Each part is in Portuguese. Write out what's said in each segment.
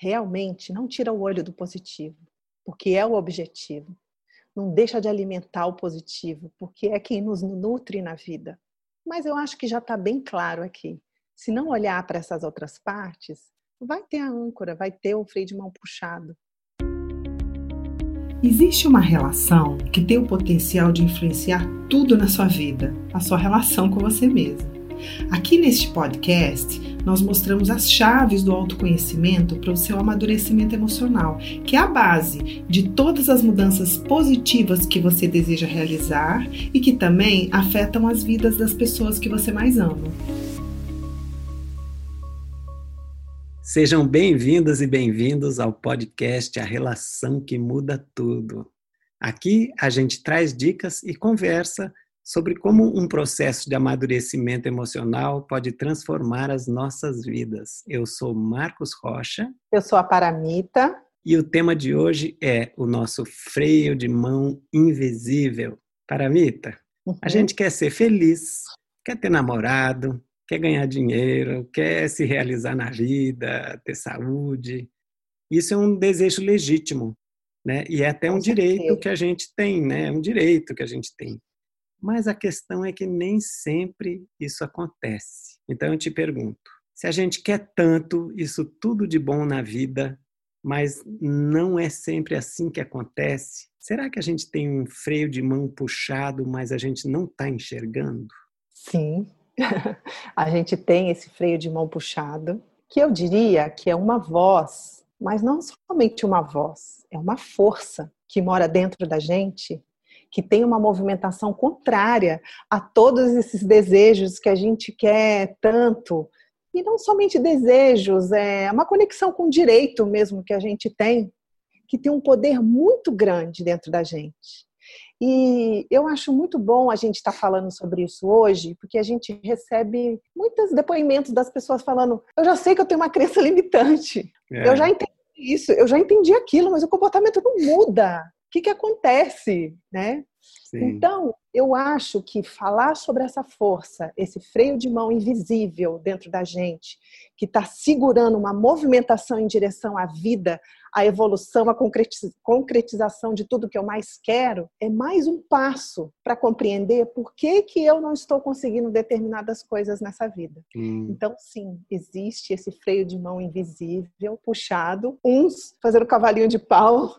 realmente não tira o olho do positivo, porque é o objetivo. Não deixa de alimentar o positivo, porque é quem nos nutre na vida. Mas eu acho que já está bem claro aqui. Se não olhar para essas outras partes, vai ter a âncora, vai ter o freio de mão puxado. Existe uma relação que tem o potencial de influenciar tudo na sua vida, a sua relação com você mesmo. Aqui neste podcast, nós mostramos as chaves do autoconhecimento para o seu amadurecimento emocional, que é a base de todas as mudanças positivas que você deseja realizar e que também afetam as vidas das pessoas que você mais ama. Sejam bem-vindas e bem-vindos ao podcast A Relação que Muda Tudo. Aqui a gente traz dicas e conversa sobre como um processo de amadurecimento emocional pode transformar as nossas vidas. Eu sou Marcos Rocha. Eu sou a Paramita. E o tema de hoje é o nosso freio de mão invisível. Paramita, uhum. a gente quer ser feliz, quer ter namorado, quer ganhar dinheiro, quer se realizar na vida, ter saúde. Isso é um desejo legítimo, né? E é até um direito que a gente tem, né? É um direito que a gente tem. Mas a questão é que nem sempre isso acontece. Então eu te pergunto, se a gente quer tanto isso tudo de bom na vida, mas não é sempre assim que acontece, será que a gente tem um freio de mão puxado, mas a gente não está enxergando? Sim, a gente tem esse freio de mão puxado, que eu diria que é uma voz, mas não somente uma voz, é uma força que mora dentro da gente, que tem uma movimentação contrária a todos esses desejos que a gente quer tanto. E não somente desejos, é uma conexão com o direito mesmo que a gente tem, que tem um poder muito grande dentro da gente. E eu acho muito bom a gente estar tá falando sobre isso hoje, porque a gente recebe muitos depoimentos das pessoas falando: eu já sei que eu tenho uma crença limitante, é. eu já entendi isso, eu já entendi aquilo, mas o comportamento não muda. O que, que acontece, né? Sim. Então, eu acho que falar sobre essa força, esse freio de mão invisível dentro da gente, que está segurando uma movimentação em direção à vida, à evolução, à concretização de tudo que eu mais quero, é mais um passo para compreender por que, que eu não estou conseguindo determinadas coisas nessa vida. Hum. Então, sim, existe esse freio de mão invisível, puxado, uns fazendo cavalinho de pau,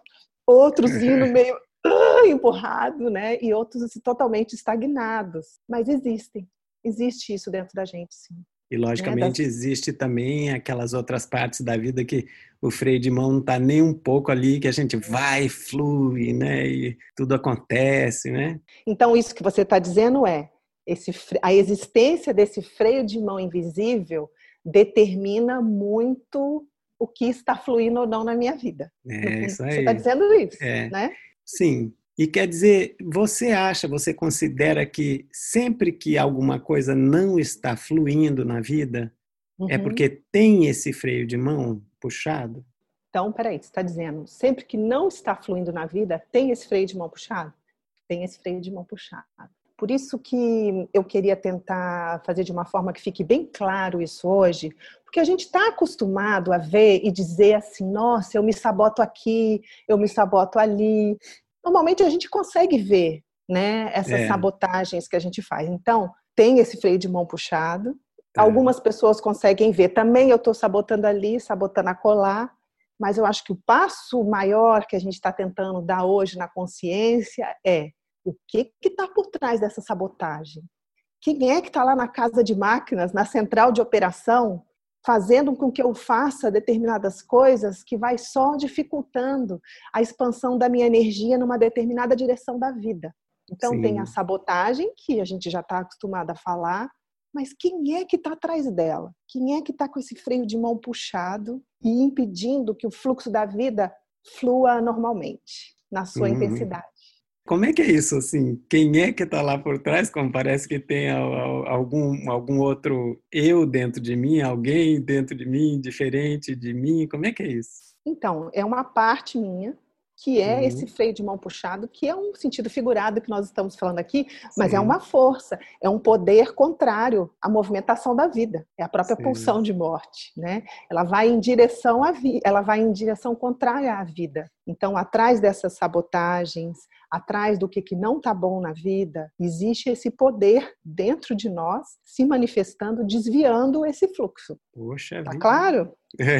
outros indo meio uh, empurrado, né? E outros assim, totalmente estagnados. Mas existem, existe isso dentro da gente, sim. E logicamente né? existe também aquelas outras partes da vida que o freio de mão não está nem um pouco ali, que a gente vai, flui, né? E tudo acontece, né? Então isso que você está dizendo é esse, a existência desse freio de mão invisível determina muito o que está fluindo ou não na minha vida. É, isso aí. Você está dizendo isso, é. né? Sim. E quer dizer, você acha, você considera que sempre que alguma coisa não está fluindo na vida, é uhum. é porque tem esse freio de mão puxado? Então, peraí, você está dizendo, sempre que não está fluindo na vida, tem esse freio de mão puxado? Tem esse freio de mão puxado. Por isso que eu queria tentar fazer de uma forma que fique bem claro isso hoje, porque a gente está acostumado a ver e dizer assim, nossa, eu me saboto aqui, eu me saboto ali. Normalmente a gente consegue ver, né, essas é. sabotagens que a gente faz. Então, tem esse freio de mão puxado. É. Algumas pessoas conseguem ver também, eu estou sabotando ali, sabotando a colar. Mas eu acho que o passo maior que a gente está tentando dar hoje na consciência é o que está por trás dessa sabotagem? Quem é que está lá na casa de máquinas, na central de operação, fazendo com que eu faça determinadas coisas que vai só dificultando a expansão da minha energia numa determinada direção da vida? Então Sim. tem a sabotagem, que a gente já está acostumado a falar, mas quem é que está atrás dela? Quem é que está com esse freio de mão puxado e impedindo que o fluxo da vida flua normalmente, na sua uhum. intensidade? Como é que é isso, assim? Quem é que está lá por trás? Como parece que tem algum, algum outro eu dentro de mim, alguém dentro de mim, diferente de mim. Como é que é isso? Então, é uma parte minha que é uhum. esse freio de mão puxado, que é um sentido figurado que nós estamos falando aqui, mas é Sim. é uma força, é um poder contrário à movimentação da vida, é a própria Sim. pulsão de morte, né? Ela vai em direção à vida, ela vai em direção contrária à vida. Então, atrás dessas sabotagens, atrás do que, que não está bom na vida, existe esse poder dentro de nós se manifestando, desviando esse fluxo. Poxa, tá vida. claro? É.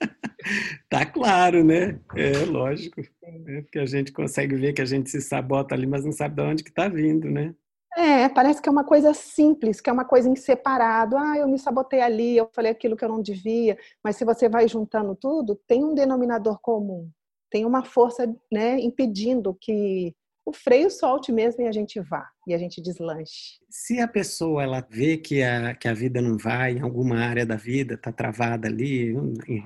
tá claro, né? É lógico. É porque a gente consegue ver que a gente se sabota ali, mas não sabe de onde que está vindo, né? É, parece que é uma coisa simples, que é uma coisa em separado. Ah, eu me sabotei ali, eu falei aquilo que eu não devia. Mas se você vai juntando tudo, tem um denominador comum. Tem uma força né, impedindo que o freio solte mesmo e a gente vá, e a gente deslanche. Se a pessoa ela vê que a, que a vida não vai em alguma área da vida, está travada ali,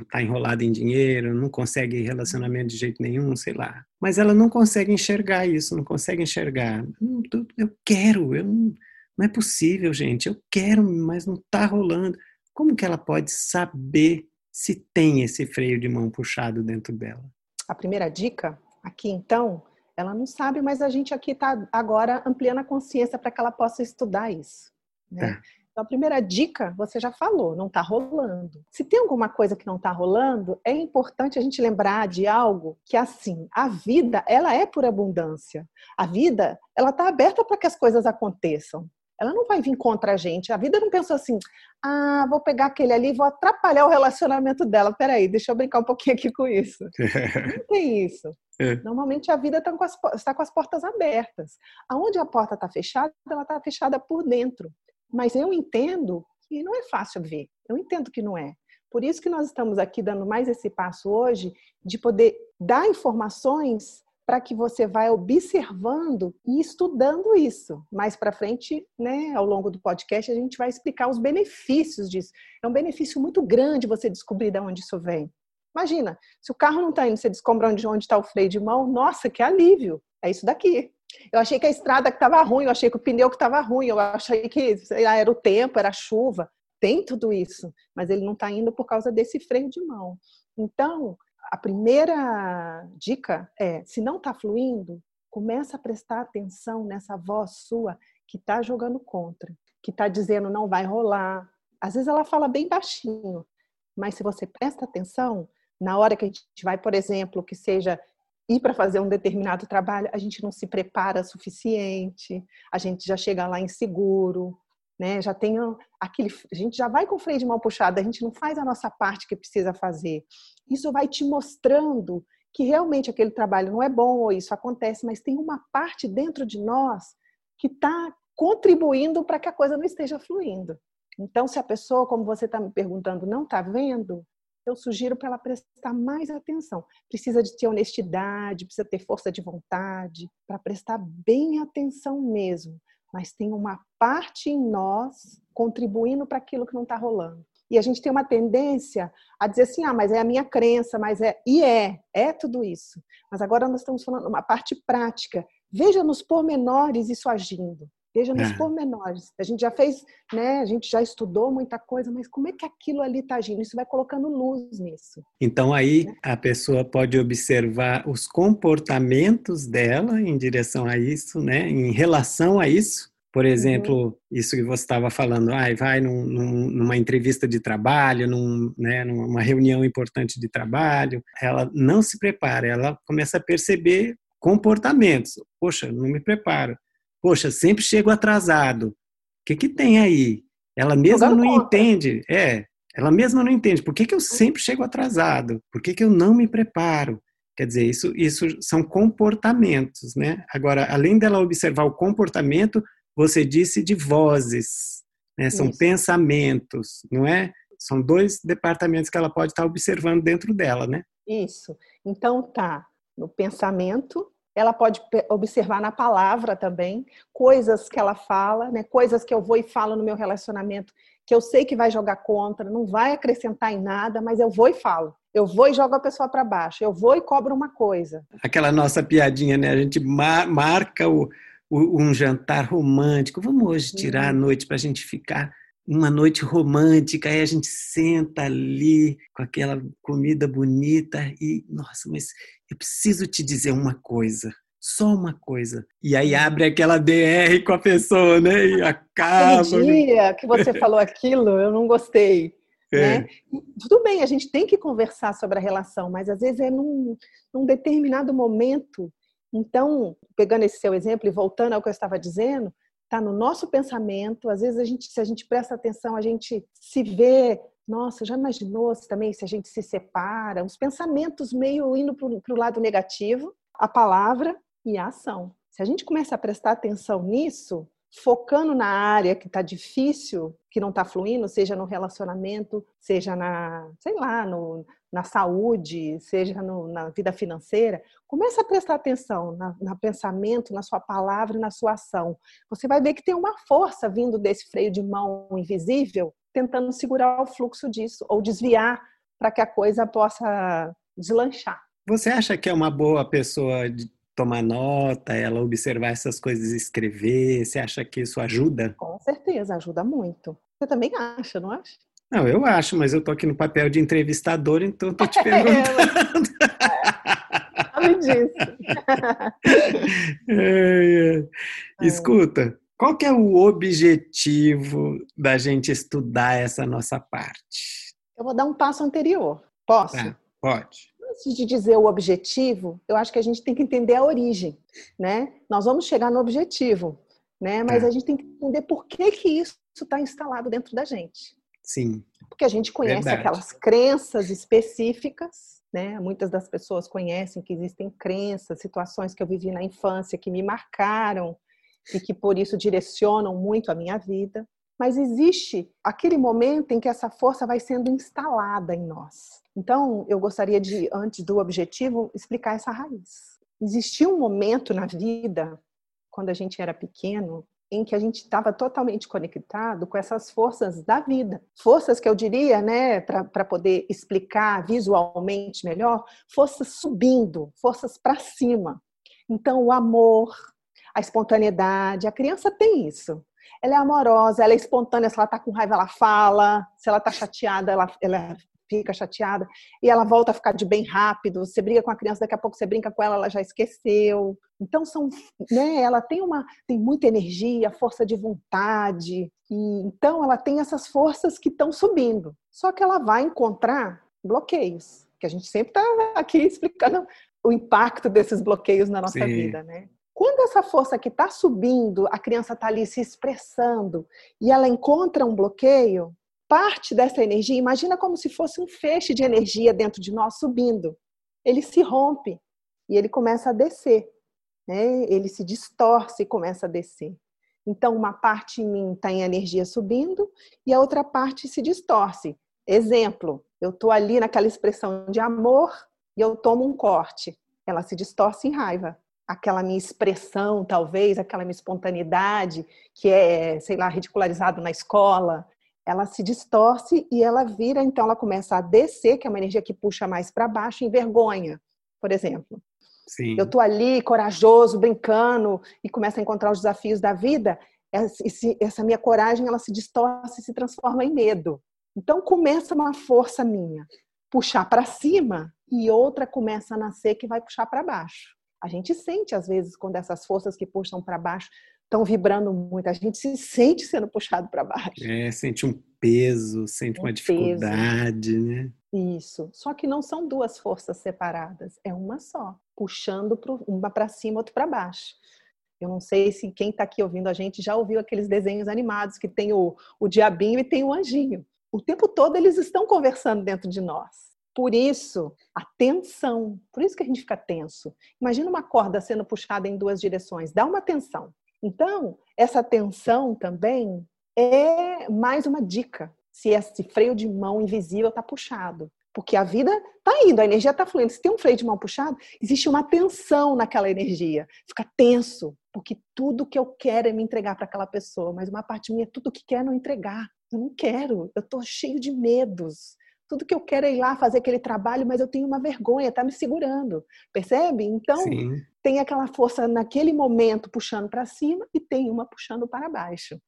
está enrolada em dinheiro, não consegue relacionamento de jeito nenhum, sei lá. Mas ela não consegue enxergar isso, não consegue enxergar. Hum, eu quero, eu não, não é possível, gente, eu quero, mas não está rolando. Como que ela pode saber se tem esse freio de mão puxado dentro dela? A primeira dica aqui, então, ela não sabe, mas a gente aqui está agora ampliando a consciência para que ela possa estudar isso. Né? É. Então, a primeira dica, você já falou, não está rolando. Se tem alguma coisa que não está rolando, é importante a gente lembrar de algo que, assim, a vida, ela é por abundância. A vida, ela está aberta para que as coisas aconteçam. Ela não vai vir contra a gente. A vida não pensou assim, ah, vou pegar aquele ali e vou atrapalhar o relacionamento dela. Peraí, deixa eu brincar um pouquinho aqui com isso. não tem isso. É. Normalmente a vida está com, as, está com as portas abertas. Aonde a porta está fechada, ela está fechada por dentro. Mas eu entendo que não é fácil ver. Eu entendo que não é. Por isso que nós estamos aqui dando mais esse passo hoje de poder dar informações para que você vá observando e estudando isso. Mais para frente, né, ao longo do podcast, a gente vai explicar os benefícios disso. É um benefício muito grande você descobrir de onde isso vem. Imagina, se o carro não está indo, você descobre onde está o freio de mão, nossa, que alívio! É isso daqui. Eu achei que a estrada que estava ruim, eu achei que o pneu que estava ruim, eu achei que lá, era o tempo, era a chuva. Tem tudo isso, mas ele não está indo por causa desse freio de mão. Então, a primeira dica é: se não está fluindo, começa a prestar atenção nessa voz sua que está jogando contra, que está dizendo não vai rolar. Às vezes ela fala bem baixinho, mas se você presta atenção, na hora que a gente vai, por exemplo, que seja ir para fazer um determinado trabalho, a gente não se prepara suficiente, a gente já chega lá inseguro, né? Já tem aquele, a gente já vai com o freio de mão puxado, a gente não faz a nossa parte que precisa fazer. Isso vai te mostrando que realmente aquele trabalho não é bom ou isso acontece, mas tem uma parte dentro de nós que está contribuindo para que a coisa não esteja fluindo. Então, se a pessoa, como você está me perguntando, não está vendo, eu sugiro para ela prestar mais atenção. Precisa de ter honestidade, precisa ter força de vontade, para prestar bem atenção mesmo. Mas tem uma parte em nós contribuindo para aquilo que não está rolando. E a gente tem uma tendência a dizer assim, ah, mas é a minha crença, mas é. E é, é tudo isso. Mas agora nós estamos falando uma parte prática. Veja nos pormenores isso agindo. Veja nos é. pormenores. A gente já fez, né? A gente já estudou muita coisa, mas como é que aquilo ali está agindo? Isso vai colocando luz nisso. Então aí né? a pessoa pode observar os comportamentos dela em direção a isso, né? Em relação a isso. Por exemplo, uhum. isso que você estava falando, ah, vai num, num, numa entrevista de trabalho, num, né, numa reunião importante de trabalho, ela não se prepara, ela começa a perceber comportamentos. Poxa, não me preparo Poxa, sempre chego atrasado. O que, que tem aí? Ela mesma não entende. É, ela mesma não entende. Por que, que eu sempre chego atrasado? Por que, que eu não me preparo? Quer dizer, isso, isso são comportamentos, né? Agora, além dela observar o comportamento, você disse de vozes, né? São isso. pensamentos, não é? São dois departamentos que ela pode estar observando dentro dela, né? Isso. Então tá no pensamento, ela pode observar na palavra também coisas que ela fala, né? coisas que eu vou e falo no meu relacionamento que eu sei que vai jogar contra, não vai acrescentar em nada, mas eu vou e falo. Eu vou e jogo a pessoa para baixo. Eu vou e cobro uma coisa. Aquela nossa piadinha, né? A gente mar marca o, o, um jantar romântico. Vamos hoje tirar a uhum. noite para a gente ficar uma noite romântica, aí a gente senta ali com aquela comida bonita e, nossa, mas eu preciso te dizer uma coisa, só uma coisa. E aí abre aquela DR com a pessoa, né? E acaba. Aquele dia que você falou aquilo, eu não gostei. É. Né? Tudo bem, a gente tem que conversar sobre a relação, mas às vezes é num, num determinado momento. Então, pegando esse seu exemplo e voltando ao que eu estava dizendo, está no nosso pensamento. Às vezes, a gente, se a gente presta atenção, a gente se vê. Nossa, já imaginou se também se a gente se separa? Os pensamentos meio indo para o lado negativo, a palavra e a ação. Se a gente começa a prestar atenção nisso, focando na área que está difícil, que não está fluindo, seja no relacionamento, seja na, sei lá, no, na saúde, seja no, na vida financeira, comece a prestar atenção na, na pensamento, na sua palavra na sua ação. Você vai ver que tem uma força vindo desse freio de mão invisível, tentando segurar o fluxo disso, ou desviar para que a coisa possa deslanchar. Você acha que é uma boa pessoa tomar nota, ela observar essas coisas e escrever? Você acha que isso ajuda? Com certeza, ajuda muito. Você também acha, não acha? Não, eu acho, mas eu tô aqui no papel de entrevistador, então tô te perguntando. Sabe disso. É, é. Escuta, qual que é o objetivo da gente estudar essa nossa parte? Eu vou dar um passo anterior. Posso? Tá, pode antes de dizer o objetivo, eu acho que a gente tem que entender a origem, né? Nós vamos chegar no objetivo, né? Mas é. a gente tem que entender por que que isso está instalado dentro da gente. Sim. Porque a gente conhece Verdade. aquelas crenças específicas, né? Muitas das pessoas conhecem que existem crenças, situações que eu vivi na infância que me marcaram e que por isso direcionam muito a minha vida. Mas existe aquele momento em que essa força vai sendo instalada em nós. Então, eu gostaria de, antes do objetivo, explicar essa raiz. Existia um momento na vida, quando a gente era pequeno, em que a gente estava totalmente conectado com essas forças da vida. Forças que eu diria, né, para poder explicar visualmente melhor, forças subindo, forças para cima. Então, o amor, a espontaneidade, a criança tem isso. Ela é amorosa, ela é espontânea, se ela está com raiva, ela fala, se ela está chateada, ela, ela fica chateada e ela volta a ficar de bem rápido. Você briga com a criança, daqui a pouco você brinca com ela, ela já esqueceu. Então são, né, ela tem uma tem muita energia, força de vontade, e então ela tem essas forças que estão subindo. Só que ela vai encontrar bloqueios, que a gente sempre está aqui explicando o impacto desses bloqueios na nossa Sim. vida, né? Quando essa força que está subindo, a criança está ali se expressando e ela encontra um bloqueio, parte dessa energia, imagina como se fosse um feixe de energia dentro de nós subindo. Ele se rompe e ele começa a descer. Né? Ele se distorce e começa a descer. Então, uma parte em mim está em energia subindo e a outra parte se distorce. Exemplo, eu estou ali naquela expressão de amor e eu tomo um corte. Ela se distorce em raiva. Aquela minha expressão, talvez, aquela minha espontaneidade, que é, sei lá, ridicularizado na escola, ela se distorce e ela vira, então ela começa a descer, que é uma energia que puxa mais para baixo, em vergonha, por exemplo. Sim. Eu tô ali corajoso, brincando e começo a encontrar os desafios da vida, essa minha coragem ela se distorce e se transforma em medo. Então começa uma força minha puxar para cima e outra começa a nascer que vai puxar para baixo. A gente sente às vezes quando essas forças que puxam para baixo estão vibrando muito. A gente se sente sendo puxado para baixo. É, sente um peso, sente um uma dificuldade, peso. né? Isso. Só que não são duas forças separadas, é uma só, puxando pro, uma para cima, outra para baixo. Eu não sei se quem está aqui ouvindo a gente já ouviu aqueles desenhos animados que tem o, o diabinho e tem o anjinho. O tempo todo eles estão conversando dentro de nós. Por isso, a tensão, por isso que a gente fica tenso. Imagina uma corda sendo puxada em duas direções, dá uma tensão. Então, essa tensão também é mais uma dica se esse freio de mão invisível está puxado. Porque a vida está indo, a energia está fluindo. Se tem um freio de mão puxado, existe uma tensão naquela energia. Fica tenso, porque tudo que eu quero é me entregar para aquela pessoa, mas uma parte minha, tudo que quer é não entregar. Eu não quero, eu estou cheio de medos. Tudo que eu quero é ir lá fazer aquele trabalho, mas eu tenho uma vergonha, está me segurando. Percebe? Então, Sim. tem aquela força naquele momento puxando para cima e tem uma puxando para baixo.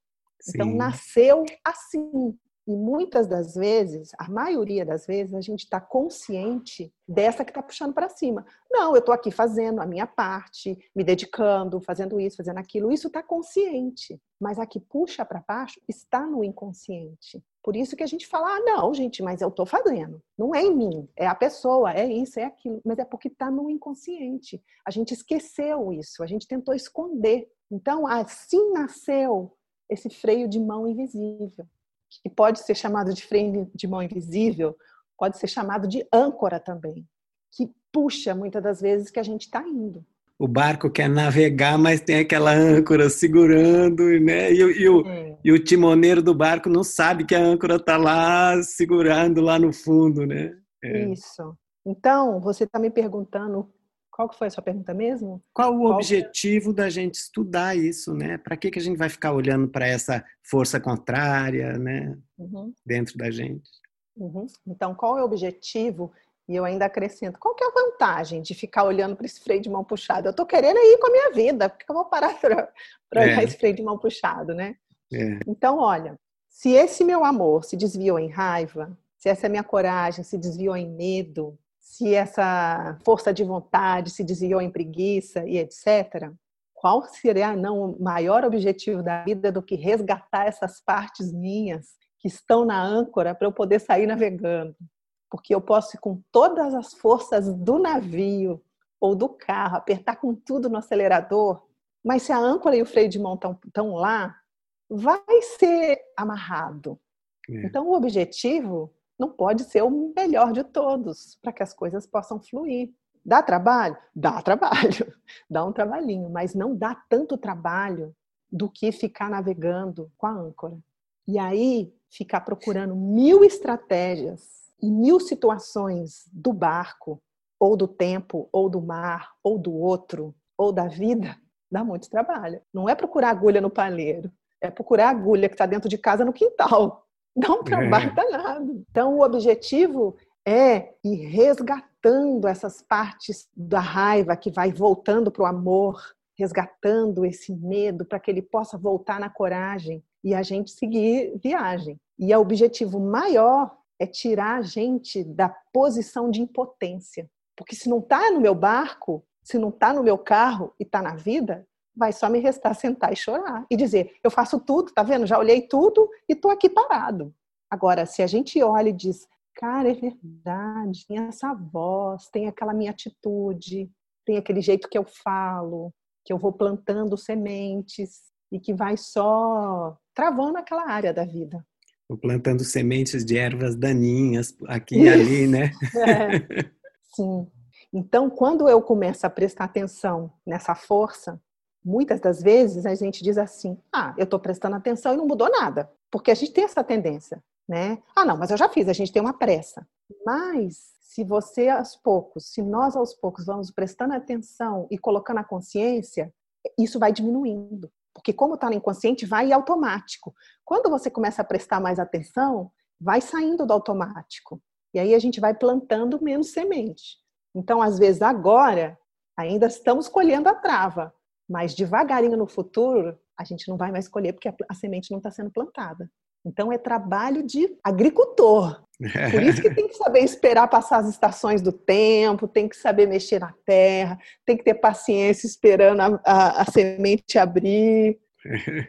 Então, nasceu assim. E muitas das vezes, a maioria das vezes, a gente está consciente dessa que está puxando para cima. Não, eu estou aqui fazendo a minha parte, me dedicando, fazendo isso, fazendo aquilo. Isso está consciente. Mas a que puxa para baixo está no inconsciente. Por isso que a gente fala, ah, não, gente, mas eu estou fazendo. Não é em mim, é a pessoa, é isso, é aquilo. Mas é porque está no inconsciente. A gente esqueceu isso, a gente tentou esconder. Então, assim nasceu esse freio de mão invisível que pode ser chamado de freio de mão invisível, pode ser chamado de âncora também, que puxa muitas das vezes que a gente está indo. O barco quer navegar, mas tem aquela âncora segurando, né? E, e, o, é. e o timoneiro do barco não sabe que a âncora está lá segurando lá no fundo, né? É. Isso. Então, você está me perguntando qual que foi a sua pergunta mesmo? Qual o Qual objetivo que... da gente estudar isso, né? Para que, que a gente vai ficar olhando para essa força contrária, né? Uhum. Dentro da gente. Uhum. Então, qual é o objetivo? E eu ainda acrescento, qual que é a vantagem de ficar olhando para esse freio de mão puxado? Eu estou querendo ir com a minha vida, porque eu vou parar para olhar é. esse freio de mão puxado, né? É. Então, olha, se esse meu amor se desviou em raiva, se essa minha coragem se desviou em medo, se essa força de vontade se desviou em preguiça e etc., qual seria não o maior objetivo da vida do que resgatar essas partes minhas que estão na âncora para eu poder sair navegando? Porque eu posso ir com todas as forças do navio ou do carro, apertar com tudo no acelerador, mas se a âncora e o freio de mão estão lá, vai ser amarrado. É. Então, o objetivo não pode ser o melhor de todos para que as coisas possam fluir. Dá trabalho? Dá trabalho, dá um trabalhinho, mas não dá tanto trabalho do que ficar navegando com a âncora. E aí, ficar procurando mil estratégias e mil situações do barco, ou do tempo, ou do mar, ou do outro, ou da vida, dá muito trabalho. Não é procurar agulha no palheiro, é procurar agulha que está dentro de casa no quintal. Dá um trabalho é. danado. Então, o objetivo é ir resgatando essas partes da raiva que vai voltando para o amor, resgatando esse medo para que ele possa voltar na coragem e a gente seguir viagem. E o objetivo maior é tirar a gente da posição de impotência. Porque se não está no meu barco, se não está no meu carro e está na vida, vai só me restar sentar e chorar e dizer: eu faço tudo, tá vendo? Já olhei tudo e tô aqui parado. Agora, se a gente olha e diz: cara, é verdade, tem essa voz, tem aquela minha atitude, tem aquele jeito que eu falo, que eu vou plantando sementes e que vai só travando aquela área da vida. Plantando sementes de ervas daninhas aqui e ali, né? É. Sim. Então, quando eu começo a prestar atenção nessa força, muitas das vezes a gente diz assim: ah, eu estou prestando atenção e não mudou nada. Porque a gente tem essa tendência, né? Ah, não, mas eu já fiz, a gente tem uma pressa. Mas se você aos poucos, se nós aos poucos vamos prestando atenção e colocando a consciência, isso vai diminuindo. Porque como está no inconsciente, vai automático. Quando você começa a prestar mais atenção, vai saindo do automático. E aí a gente vai plantando menos semente. Então, às vezes, agora, ainda estamos colhendo a trava, mas devagarinho no futuro, a gente não vai mais colher porque a, a semente não está sendo plantada. Então é trabalho de agricultor. Por isso que tem que saber esperar passar as estações do tempo, tem que saber mexer na terra, tem que ter paciência esperando a, a, a semente abrir.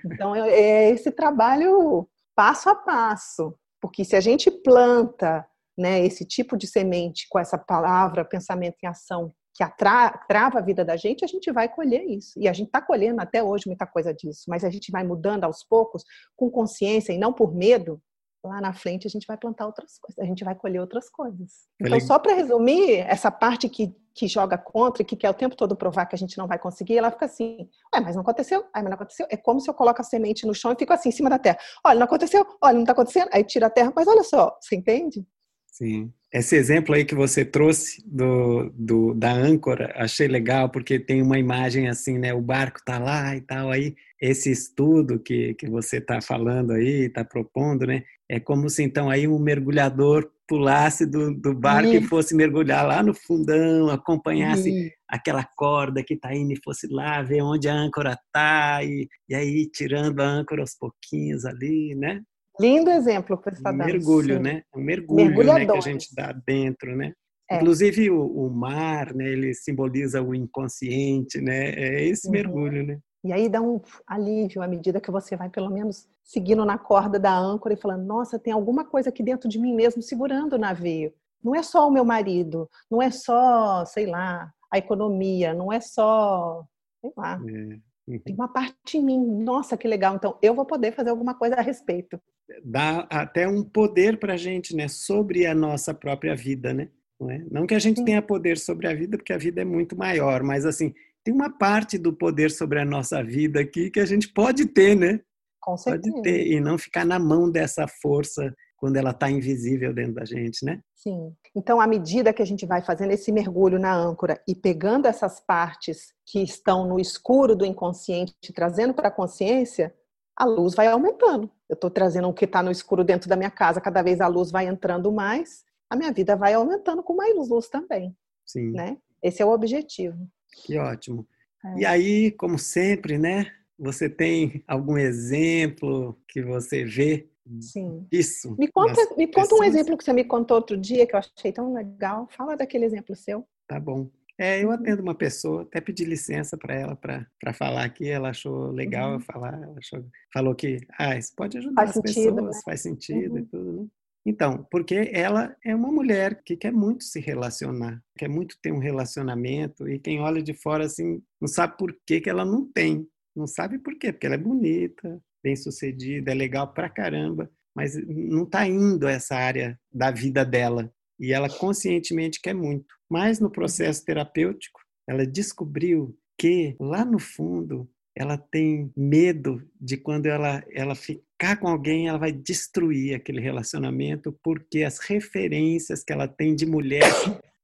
Então é, é esse trabalho passo a passo, porque se a gente planta né, esse tipo de semente com essa palavra pensamento em ação que trava a vida da gente, a gente vai colher isso. E a gente está colhendo até hoje muita coisa disso, mas a gente vai mudando aos poucos, com consciência e não por medo. Lá na frente a gente vai plantar outras coisas, a gente vai colher outras coisas. Então, só para resumir, essa parte que, que joga contra e que quer o tempo todo provar que a gente não vai conseguir, ela fica assim: Ué, mas não aconteceu? Ai, mas não aconteceu. É como se eu coloco a semente no chão e fico assim, em cima da terra. Olha, não aconteceu? Olha, não está acontecendo. Aí tira a terra, mas olha só, você entende? Sim. Esse exemplo aí que você trouxe do, do, da âncora, achei legal, porque tem uma imagem assim, né? O barco tá lá e tal. Aí, esse estudo que, que você está falando aí, está propondo, né? É como se então aí um mergulhador pulasse do, do barco Isso. e fosse mergulhar lá no fundão, acompanhasse Isso. aquela corda que está indo e fosse lá ver onde a âncora está e, e aí tirando a âncora aos pouquinhos ali, né? Lindo exemplo que você está um dando. Mergulho, sim. né? Um mergulho né, que a gente dá dentro, né? É. Inclusive o, o, mar, né? Ele simboliza o inconsciente, né? É esse uhum. mergulho, né? E aí dá um alívio à medida que você vai, pelo menos, seguindo na corda da âncora e falando: nossa, tem alguma coisa aqui dentro de mim mesmo segurando o navio. Não é só o meu marido, não é só, sei lá, a economia, não é só, sei lá. É. Uhum. Tem uma parte em mim, nossa, que legal. Então, eu vou poder fazer alguma coisa a respeito. Dá até um poder para a gente, né, sobre a nossa própria vida, né? Não, é? não que a gente Sim. tenha poder sobre a vida, porque a vida é muito maior, mas assim, tem uma parte do poder sobre a nossa vida aqui que a gente pode ter, né? Com certeza. Pode ter, e não ficar na mão dessa força quando ela está invisível dentro da gente, né? Sim. Então, à medida que a gente vai fazendo esse mergulho na âncora e pegando essas partes que estão no escuro do inconsciente, trazendo para a consciência, a luz vai aumentando. Eu estou trazendo o que está no escuro dentro da minha casa, cada vez a luz vai entrando mais, a minha vida vai aumentando com mais luz também. Sim. Né? Esse é o objetivo. Que ótimo. É. E aí, como sempre, né? Você tem algum exemplo que você vê Sim. Isso. Me conta, me conta um exemplo que você me contou outro dia que eu achei tão legal. Fala daquele exemplo seu. Tá bom. É, eu uhum. atendo uma pessoa, até pedi licença para ela para falar aqui, ela achou legal uhum. eu falar, ela achou, falou que ah, isso pode ajudar faz as sentido, pessoas, né? faz sentido uhum. e tudo, né? Então, porque ela é uma mulher que quer muito se relacionar, quer muito ter um relacionamento, e quem olha de fora assim não sabe por que, que ela não tem. Não sabe por quê, porque ela é bonita, bem sucedida, é legal pra caramba, mas não está indo essa área da vida dela. E ela conscientemente quer muito. Mas no processo terapêutico, ela descobriu que lá no fundo ela tem medo de quando ela, ela ficar com alguém, ela vai destruir aquele relacionamento, porque as referências que ela tem de mulher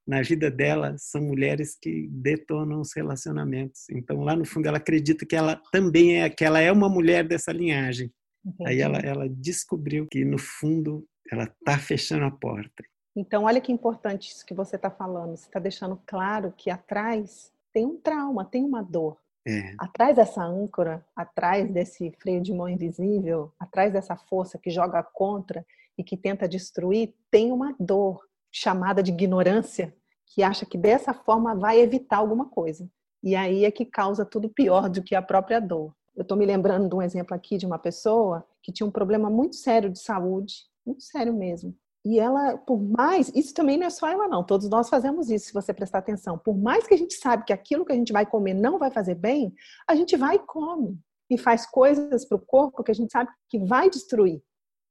na vida dela são mulheres que detonam os relacionamentos. Então, lá no fundo, ela acredita que ela também é, que ela é uma mulher dessa linhagem. Entendi. Aí ela, ela descobriu que, no fundo, ela está fechando a porta. Então, olha que importante isso que você está falando. Você está deixando claro que atrás tem um trauma, tem uma dor. É. Atrás dessa âncora, atrás desse freio de mão invisível, atrás dessa força que joga contra e que tenta destruir, tem uma dor chamada de ignorância que acha que dessa forma vai evitar alguma coisa. E aí é que causa tudo pior do que a própria dor. Eu estou me lembrando de um exemplo aqui de uma pessoa que tinha um problema muito sério de saúde, muito sério mesmo. E ela, por mais, isso também não é só ela não, todos nós fazemos isso, se você prestar atenção. Por mais que a gente sabe que aquilo que a gente vai comer não vai fazer bem, a gente vai e come. E faz coisas para o corpo que a gente sabe que vai destruir.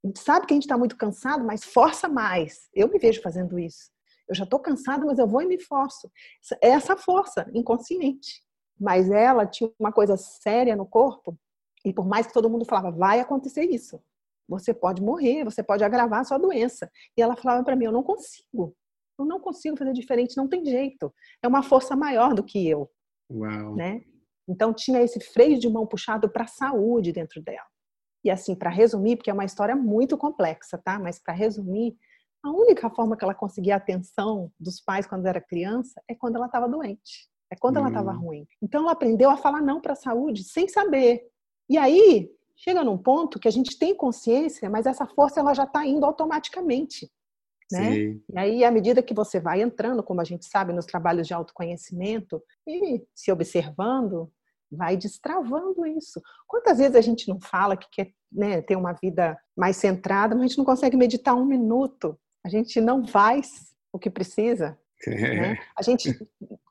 A gente sabe que a gente está muito cansado, mas força mais. Eu me vejo fazendo isso. Eu já estou cansada, mas eu vou e me forço. É essa força inconsciente. Mas ela tinha uma coisa séria no corpo, e por mais que todo mundo falava, vai acontecer isso você pode morrer, você pode agravar a sua doença. E ela falava para mim: eu não consigo, eu não consigo fazer diferente, não tem jeito. É uma força maior do que eu. Uau. Né? Então tinha esse freio de mão puxado para a saúde dentro dela. E assim, para resumir, porque é uma história muito complexa, tá? Mas para resumir, a única forma que ela conseguia a atenção dos pais quando era criança é quando ela estava doente, é quando hum. ela estava ruim. Então ela aprendeu a falar não para a saúde sem saber. E aí chega num ponto que a gente tem consciência, mas essa força ela já está indo automaticamente. Né? E aí, à medida que você vai entrando, como a gente sabe, nos trabalhos de autoconhecimento e se observando, vai destravando isso. Quantas vezes a gente não fala que quer né, ter uma vida mais centrada, mas a gente não consegue meditar um minuto? A gente não faz o que precisa. Né? A gente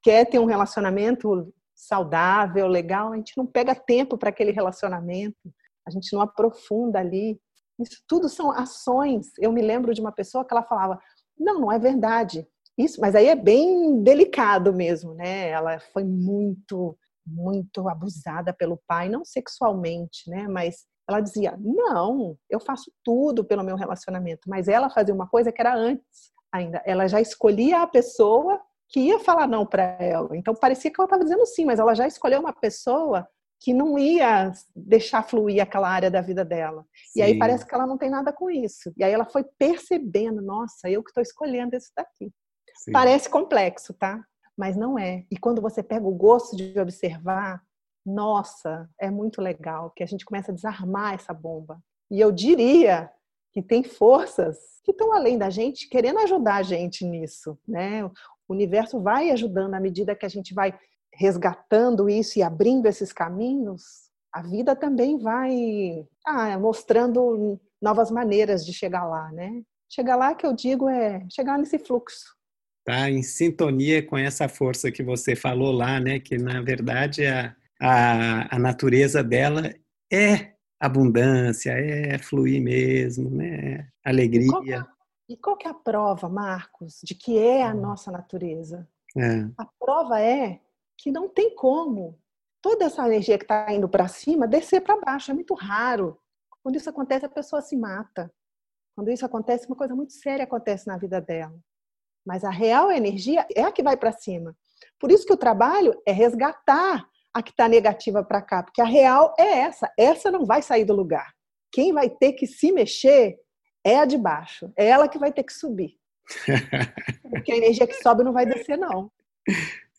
quer ter um relacionamento saudável, legal, a gente não pega tempo para aquele relacionamento a gente não aprofunda ali. Isso tudo são ações. Eu me lembro de uma pessoa que ela falava: não, não é verdade. Isso, mas aí é bem delicado mesmo, né? Ela foi muito, muito abusada pelo pai, não sexualmente, né? Mas ela dizia: não, eu faço tudo pelo meu relacionamento. Mas ela fazia uma coisa que era antes ainda. Ela já escolhia a pessoa que ia falar não para ela. Então parecia que ela estava dizendo sim, mas ela já escolheu uma pessoa que não ia deixar fluir aquela área da vida dela. Sim. E aí parece que ela não tem nada com isso. E aí ela foi percebendo, nossa, eu que estou escolhendo isso daqui. Sim. Parece complexo, tá? Mas não é. E quando você pega o gosto de observar, nossa, é muito legal, que a gente começa a desarmar essa bomba. E eu diria que tem forças que estão além da gente, querendo ajudar a gente nisso, né? O universo vai ajudando à medida que a gente vai resgatando isso e abrindo esses caminhos. A vida também vai ah, mostrando novas maneiras de chegar lá, né? Chegar lá que eu digo é chegar nesse fluxo. Tá em sintonia com essa força que você falou lá, né? Que na verdade a, a, a natureza dela é abundância, é fluir mesmo, né? Alegria. E qual, é, e qual que é a prova, Marcos, de que é a hum. nossa natureza? É. A prova é que não tem como toda essa energia que está indo para cima descer para baixo. É muito raro. Quando isso acontece, a pessoa se mata. Quando isso acontece, uma coisa muito séria acontece na vida dela. Mas a real energia é a que vai para cima. Por isso que o trabalho é resgatar a que está negativa para cá, porque a real é essa. Essa não vai sair do lugar. Quem vai ter que se mexer é a de baixo. É ela que vai ter que subir. Porque a energia que sobe não vai descer, não.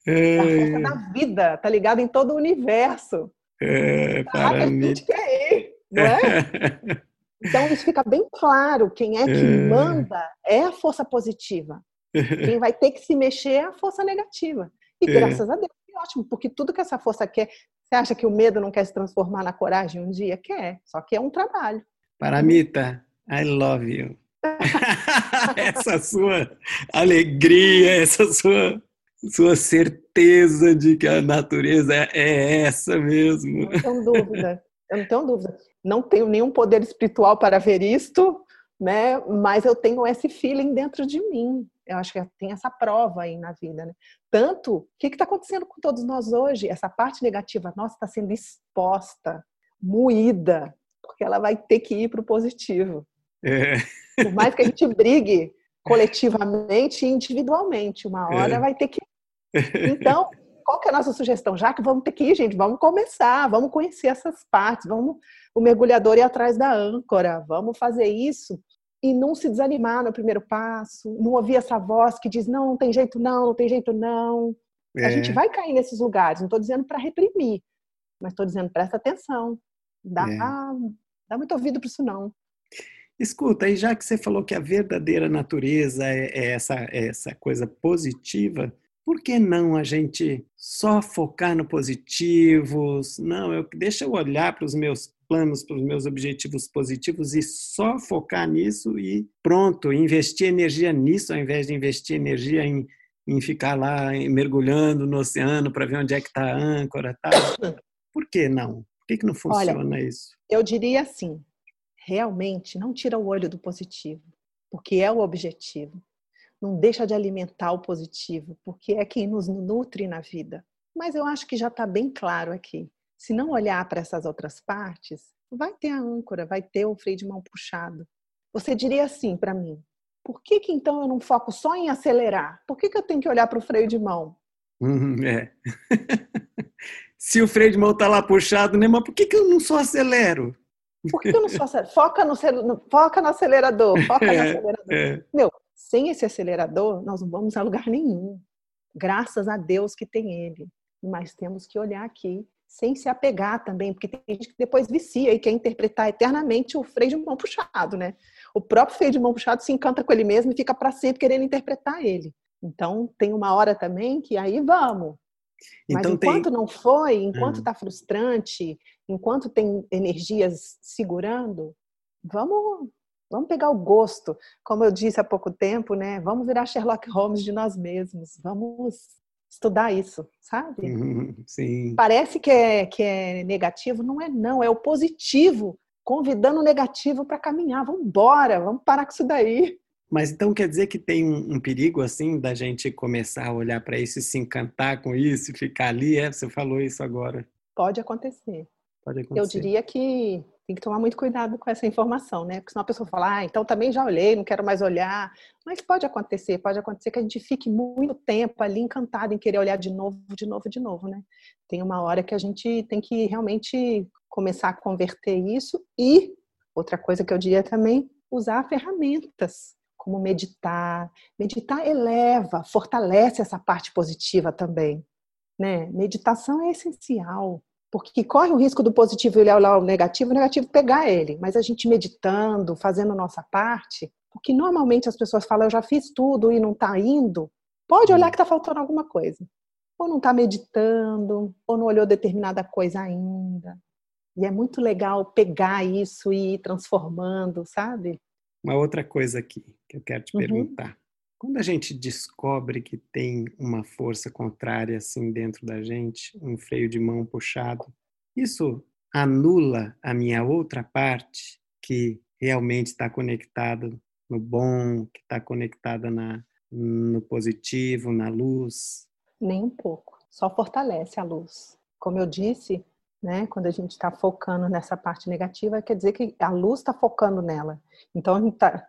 É a força da vida, tá ligado em todo o universo. É, para. A gente quer ir, não é? Então isso fica bem claro. Quem é que é. manda é a força positiva. Quem vai ter que se mexer é a força negativa. E é. graças a Deus, é ótimo, porque tudo que essa força quer, você acha que o medo não quer se transformar na coragem um dia? Quer, só que é um trabalho. Paramita, I love you. essa sua alegria, essa sua sua certeza de que a natureza é essa mesmo. Não tenho dúvida, eu não tenho dúvida. Não tenho nenhum poder espiritual para ver isto, né? Mas eu tenho esse feeling dentro de mim. Eu acho que tem essa prova aí na vida, né? Tanto, o que está acontecendo com todos nós hoje? Essa parte negativa nossa está sendo exposta, moída, porque ela vai ter que ir para o positivo. É. Por mais que a gente brigue coletivamente e individualmente, uma hora é. vai ter que então, qual que é a nossa sugestão? Já que vamos ter que ir, gente, vamos começar, vamos conhecer essas partes, vamos o mergulhador ir atrás da âncora, vamos fazer isso e não se desanimar no primeiro passo, não ouvir essa voz que diz não, não tem jeito não, não tem jeito não. É. A gente vai cair nesses lugares, não estou dizendo para reprimir, mas estou dizendo presta atenção, dá, é. dá muito ouvido para isso não. Escuta, e já que você falou que a verdadeira natureza é, é essa, é essa coisa positiva, por que não a gente só focar no positivo? Não, eu, deixa eu olhar para os meus planos, para os meus objetivos positivos e só focar nisso e pronto, investir energia nisso ao invés de investir energia em, em ficar lá mergulhando no oceano para ver onde é que está a âncora. Tá? Por que não? Por que, que não funciona Olha, isso? Eu diria assim, realmente não tira o olho do positivo, porque é o objetivo não deixa de alimentar o positivo, porque é quem nos nutre na vida. Mas eu acho que já está bem claro aqui. Se não olhar para essas outras partes, vai ter a âncora, vai ter o freio de mão puxado. Você diria assim para mim: por que, que então eu não foco só em acelerar? Por que, que eu tenho que olhar para o freio de mão? Hum, é. Se o freio de mão está lá puxado, né? Mas por que, que eu não só acelero? Por que eu não só acelero? Foca no, foca no acelerador, foca no é, acelerador. É. Meu, sem esse acelerador, nós não vamos a lugar nenhum. Graças a Deus que tem ele. Mas temos que olhar aqui, sem se apegar também, porque tem gente que depois vicia e quer interpretar eternamente o freio de mão puxado, né? O próprio freio de mão puxado se encanta com ele mesmo e fica para sempre querendo interpretar ele. Então, tem uma hora também que aí vamos. Mas então, enquanto tem... não foi, enquanto está uhum. frustrante, enquanto tem energias segurando, vamos Vamos pegar o gosto, como eu disse há pouco tempo, né? Vamos virar Sherlock Holmes de nós mesmos. Vamos estudar isso, sabe? Sim. Parece que é, que é negativo, não é não, é o positivo, convidando o negativo para caminhar. Vamos embora, vamos parar com isso daí. Mas então quer dizer que tem um, um perigo assim da gente começar a olhar para isso e se encantar com isso e ficar ali? É, você falou isso agora. Pode acontecer. Pode acontecer. Eu diria que tem que tomar muito cuidado com essa informação, né? Porque senão a pessoa fala, ah, então também já olhei, não quero mais olhar. Mas pode acontecer, pode acontecer que a gente fique muito tempo ali encantado em querer olhar de novo, de novo, de novo, né? Tem uma hora que a gente tem que realmente começar a converter isso e outra coisa que eu diria também, usar ferramentas como meditar. Meditar eleva, fortalece essa parte positiva também. Né? Meditação é essencial, porque corre o risco do positivo olhar lá o negativo, o negativo pegar ele. Mas a gente meditando, fazendo nossa parte, porque normalmente as pessoas falam, eu já fiz tudo e não está indo, pode olhar que está faltando alguma coisa. Ou não está meditando, ou não olhou determinada coisa ainda. E é muito legal pegar isso e ir transformando, sabe? Uma outra coisa aqui que eu quero te uhum. perguntar. Quando a gente descobre que tem uma força contrária assim dentro da gente, um freio de mão puxado, isso anula a minha outra parte que realmente está conectada no bom, que está conectada na, no positivo, na luz? Nem um pouco. Só fortalece a luz. Como eu disse, né? Quando a gente está focando nessa parte negativa, quer dizer que a luz está focando nela. Então, tá,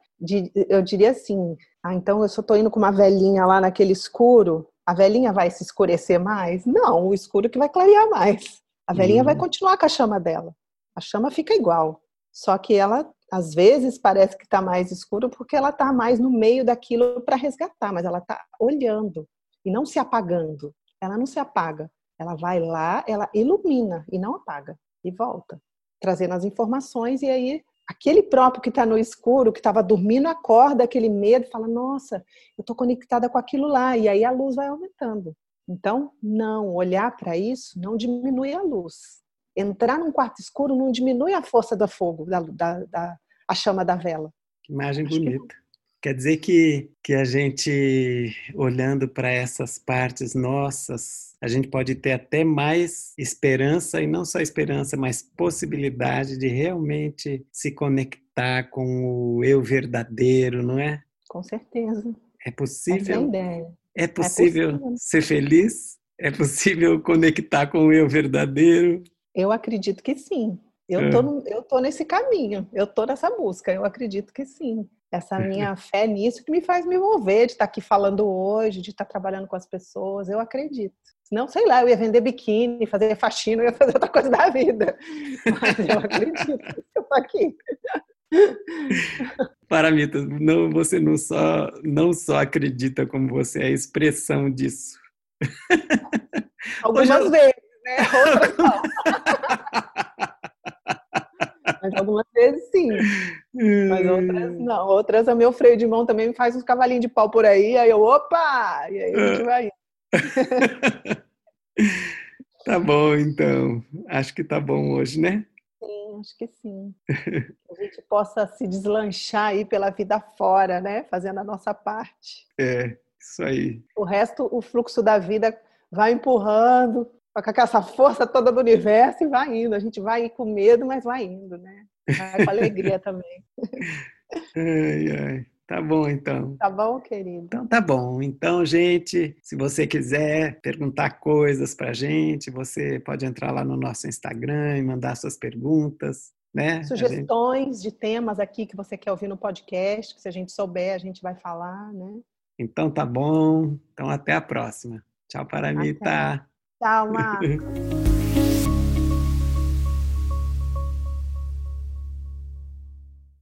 eu diria assim: ah, então eu só estou indo com uma velhinha lá naquele escuro, a velhinha vai se escurecer mais? Não, o escuro que vai clarear mais. A velhinha uhum. vai continuar com a chama dela. A chama fica igual. Só que ela, às vezes, parece que está mais escuro porque ela está mais no meio daquilo para resgatar, mas ela está olhando e não se apagando. Ela não se apaga. Ela vai lá, ela ilumina e não apaga e volta, trazendo as informações e aí aquele próprio que está no escuro, que estava dormindo, acorda aquele medo fala: Nossa, eu estou conectada com aquilo lá. E aí a luz vai aumentando. Então, não, olhar para isso não diminui a luz. Entrar num quarto escuro não diminui a força do fogo, da, da, da a chama da vela. Que imagem Acho bonita. Que Quer dizer que, que a gente, olhando para essas partes nossas, a gente pode ter até mais esperança, e não só esperança, mas possibilidade de realmente se conectar com o eu verdadeiro, não é? Com certeza. É possível. É, ideia. é possível, é possível ser feliz? É possível conectar com o eu verdadeiro? Eu acredito que sim. Eu é. tô, eu tô nesse caminho, eu tô nessa busca, eu acredito que sim essa minha fé nisso que me faz me mover, de estar aqui falando hoje, de estar trabalhando com as pessoas, eu acredito. Não, sei lá, eu ia vender biquíni, fazer faxina, eu ia fazer outra coisa da vida. Mas eu acredito que eu tô aqui. Paramita, não, você não só, não só acredita, como você é a expressão disso. Algumas Hoje... vezes, né? Outras não. Mas algumas vezes sim. Mas outras não. Outras, o meu freio de mão também me faz uns cavalinhos de pau por aí, aí eu, opa! E aí a gente vai indo. tá bom, então. Acho que tá bom hoje, né? Sim, acho que sim. que a gente possa se deslanchar aí pela vida fora, né? Fazendo a nossa parte. É, isso aí. O resto, o fluxo da vida vai empurrando, com essa força toda do universo e vai indo. A gente vai com medo, mas vai indo, né? Vai com alegria também. Ai, ai. Tá bom, então. Tá bom, querido? Então tá bom. Então, gente, se você quiser perguntar coisas pra gente, você pode entrar lá no nosso Instagram e mandar suas perguntas, né? Sugestões gente... de temas aqui que você quer ouvir no podcast, que se a gente souber, a gente vai falar, né? Então tá bom. Então até a próxima. Tchau, Paramita. Até. Tchau, Marco.